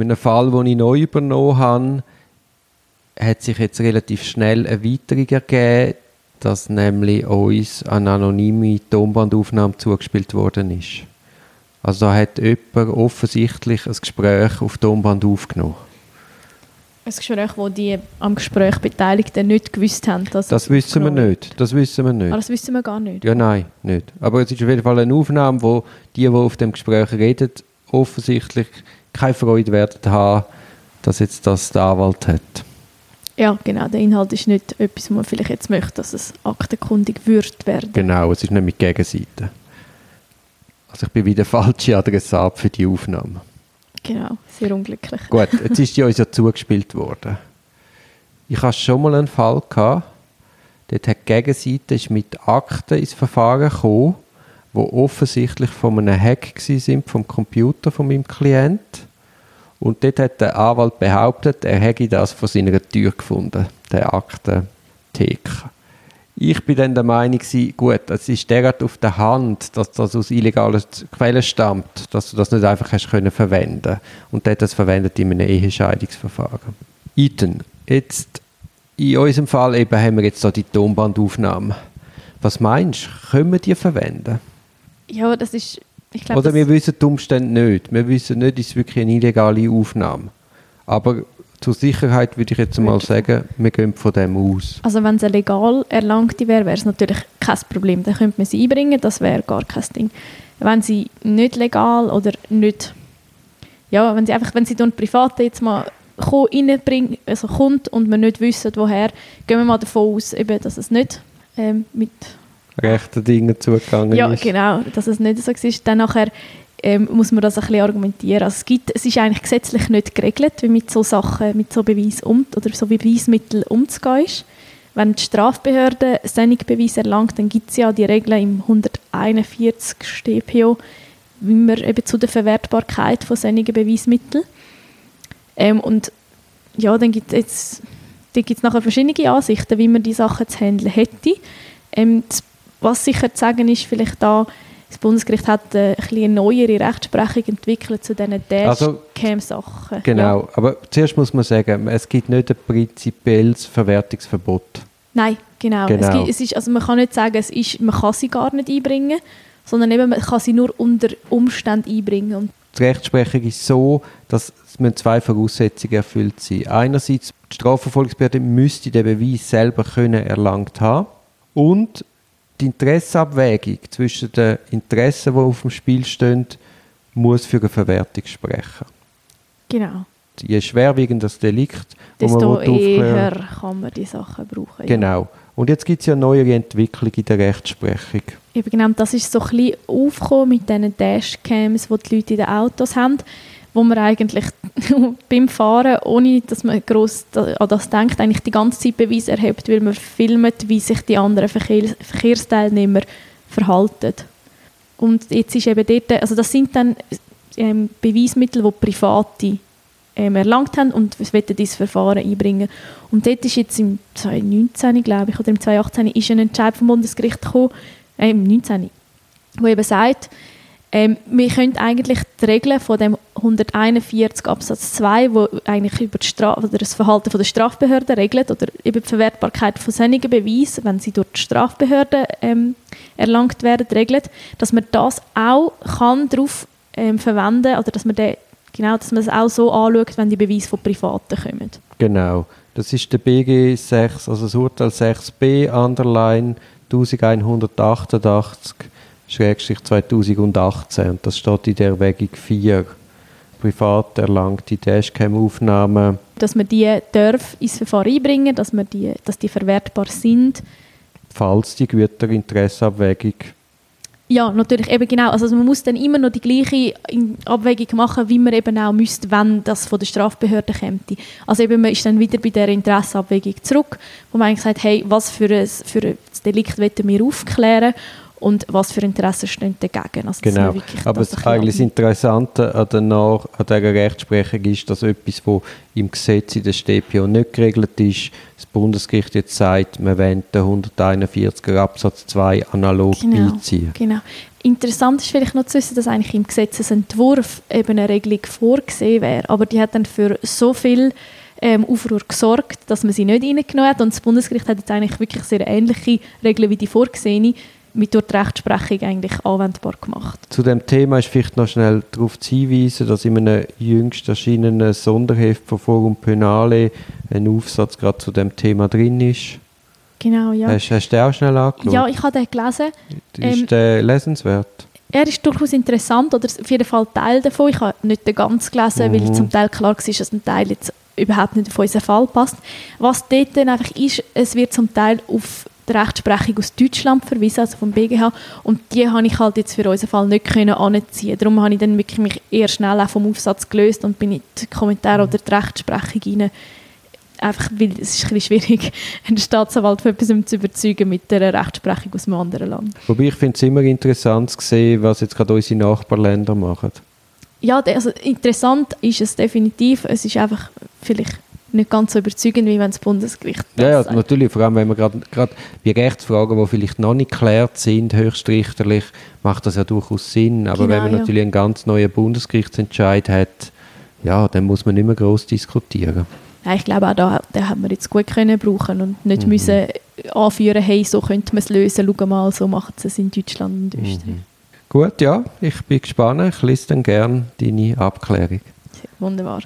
in einem Fall, den ich neu übernommen habe, hat sich jetzt relativ schnell eine Erweiterung ergeben, dass nämlich uns eine anonyme Tonbandaufnahme zugespielt worden ist. Also da hat jemand offensichtlich ein Gespräch auf Tonband aufgenommen. Ein Gespräch, wo die am Gespräch Beteiligten nicht gewusst haben, dass Das wissen wir aufgenommen nicht. Das wissen wir nicht. Ah, das wissen wir gar nicht. Ja, nein, nicht. Aber es ist auf jeden Fall eine Aufnahme, wo die, die auf dem Gespräch reden, offensichtlich keine Freude werden haben, dass jetzt das der Anwalt hat. Ja, genau. Der Inhalt ist nicht etwas, wo man vielleicht jetzt möchte, dass es aktenkundig wird werden. Genau, es ist nicht mit Gegenseite. Also ich bin wieder falsche Adressat für die Aufnahme. Genau, sehr unglücklich. Gut, jetzt ist die uns ja zugespielt worden. Ich hatte schon mal einen Fall gehabt, dort hat die Gegenseite ist mit Akten ins Verfahren gekommen, die offensichtlich von einem Hack sind vom Computer von meinem Klient. Und dort hat der Anwalt behauptet, er hätte das von seiner Tür gefunden, der Aktentheke. Ich bin dann der Meinung, gut, es ist derart auf der Hand, dass das aus illegalen Quellen stammt, dass du das nicht einfach hast können verwenden Und der hat das verwendet in einem Ehescheidungsverfahren. Ethan, jetzt in unserem Fall eben haben wir jetzt da die Tonbandaufnahme. Was meinst du, können wir die verwenden? Ja, das ist, ich glaube, Oder wir wissen die Umstände nicht. Wir wissen nicht, ist es wirklich eine illegale Aufnahme. Aber zur Sicherheit würde ich jetzt mal sagen, wir gehen von dem aus. Also wenn es legal erlangte wäre, wäre es natürlich kein Problem. Dann könnte man sie einbringen, das wäre gar kein Ding. Wenn sie nicht legal oder nicht, ja, wenn sie einfach, wenn sie durch Private jetzt mal reinbringt, also kommt und wir nicht wissen, woher, gehen wir mal davon aus, eben, dass es nicht ähm, mit Rechte Dinge zugegangen ja, ist. genau, dass es nicht so ist. Dann nachher ähm, muss man das ein bisschen argumentieren. Also es, gibt, es ist eigentlich gesetzlich nicht geregelt, wie mit so Sachen, mit so Beweis um, oder so Beweismitteln umzugehen ist. Wenn die Strafbehörde Beweis erlangt, dann gibt es ja die Regeln im 141 StPO, wie man eben zu der Verwertbarkeit von solchen Beweismitteln. Ähm, und ja, dann gibt es nachher verschiedene Ansichten, wie man die Sachen zu handeln hätte. Ähm, das, was sicher zu sagen ist, vielleicht da, das Bundesgericht hat äh, ein eine neuere Rechtsprechung entwickelt zu diesen Also, Dashcam-Sachen. Genau, aber zuerst muss man sagen, es gibt nicht ein prinzipielles Verwertungsverbot. Nein, genau. Genau. Es gibt, es ist, also man kann nicht sagen, es ist, man kann sie gar nicht einbringen, sondern eben, man kann sie nur unter Umständen einbringen. Und Die Rechtsprechung ist so, dass es zwei Voraussetzungen erfüllt sein. Einerseits, die Strafverfolgungsbehörde müsste den Beweis selber können erlangt haben und die Interessenabwägung zwischen den Interessen, die auf dem Spiel stehen, muss für eine Verwertung sprechen. genau. Je schwerwiegender das Delikt, Desto eher kann man die Sachen brauchen. ja. Genau. Und jetzt gibt es ja neuere Entwicklung in der Rechtsprechung. Eben genau, das ist so ein bisschen aufgekommen mit diesen Dashcams, die die Leute in den Autos haben, wo man eigentlich beim Fahren, ohne dass man da- an das denkt, eigentlich die ganze Zeit Beweis erhebt, weil man filmt, wie sich die anderen Verkehr Verkehrsteilnehmer verhalten. Und jetzt ist eben dort, also das sind dann ähm, Beweismittel, die Private ähm, erlangt haben und wollen dieses Verfahren einbringen. Und dort ist jetzt im 2019, glaube ich, oder im 2018 ist ein Entscheid vom Bundesgericht gekommen, äh, im 19, wo eben sagt, ähm, wir können eigentlich die Regeln von dem 141 Absatz 2, wo eigentlich über das Verhalten von der Strafbehörde regelt oder über die Verwertbarkeit von solchen Beweisen, wenn sie durch die Strafbehörde ähm, erlangt werden, regelt, dass man das auch kann darauf ähm, verwenden oder dass man den, genau, dass man es auch so anschaut, wenn die Beweise von Privaten kommen. Genau. Das ist der BG 6, also das Urteil 6b, Underline 1188, Schrägstrich 2018. Und das steht in der Erwägung 4. Privat erlangte Dashcam-Aufnahmen. Dass man die darf ins Verfahren einbringen, dass, man die, dass die verwertbar sind. falls die Güterinteresseabwägung Ja, natürlich, eben genau. Also man muss dann immer noch die gleiche in- Abwägung machen, wie man eben auch müsste, wenn das von der Strafbehörde kommt. Also eben, man ist dann wieder bei der Interessenabwägung zurück, wo man eigentlich sagt, hey, was für ein, für ein Delikt wollen wir aufklären und was für Interessen stehen dagegen. Also, genau, aber das, das eigentlich das Interessante an, der Nach an dieser Rechtsprechung ist, dass etwas, das im Gesetz in der StPO nicht geregelt ist, das Bundesgericht jetzt sagt, man will den 141er Absatz 2 analog genau, beiziehen. Genau. Interessant ist vielleicht noch zu wissen, dass eigentlich im Gesetzesentwurf eben eine Regelung vorgesehen wäre, aber die hat dann für so viel ähm, Aufruhr gesorgt, dass man sie nicht reingenommen hat und das Bundesgericht hat jetzt eigentlich wirklich sehr ähnliche Regeln wie die vorgesehene mit durch die Rechtsprechung eigentlich anwendbar gemacht. Zu dem Thema ist vielleicht noch schnell darauf zu hinweisen, dass in einem jüngst erschienenen Sonderheft von Forum Penale ein Aufsatz gerade zu dem Thema drin ist. Genau, ja. Hast, hast du den auch schnell angeschaut? Ja, ich habe den gelesen. Ist ähm, der lesenswert? Er ist durchaus interessant, oder auf jeden Fall Teil davon. Ich habe nicht den ganz gelesen, mhm. weil zum Teil klar war, dass ein Teil jetzt überhaupt nicht auf unseren Fall passt. Was dort dann einfach ist, es wird zum Teil auf die Rechtsprechung aus Deutschland verwiesen, also vom BGH, und die habe ich halt jetzt für unseren Fall nicht können anziehen. Darum habe ich dann wirklich mich eher schnell auch vom Aufsatz gelöst und bin in die Kommentare oder die Rechtsprechung rein einfach, weil es ist ein bisschen schwierig, einen Staatsanwalt von etwas zu überzeugen mit der Rechtsprechung aus einem anderen Land. Wobei ich finde es immer interessant zu sehen, was jetzt gerade unsere Nachbarländer machen. Ja, also interessant ist es definitiv. Es ist einfach vielleicht nicht ganz so überzeugend, wie wenn das Bundesgericht das Ja, ja natürlich, vor allem wenn man gerade bei Rechtsfragen, die vielleicht noch nicht geklärt sind, höchstrichterlich, macht das ja durchaus Sinn. Aber genau, wenn man ja. natürlich einen ganz neuen Bundesgerichtsentscheid hat, ja, dann muss man nicht mehr groß diskutieren. Ja, ich glaube auch da, den hat man jetzt gut können brauchen und nicht mhm. müssen anführen, hey, so könnte man es lösen, schau mal, so macht es in Deutschland und Österreich. Mhm. Gut, ja, ich bin gespannt. Ich lese dann gerne deine Abklärung. Wunderbar.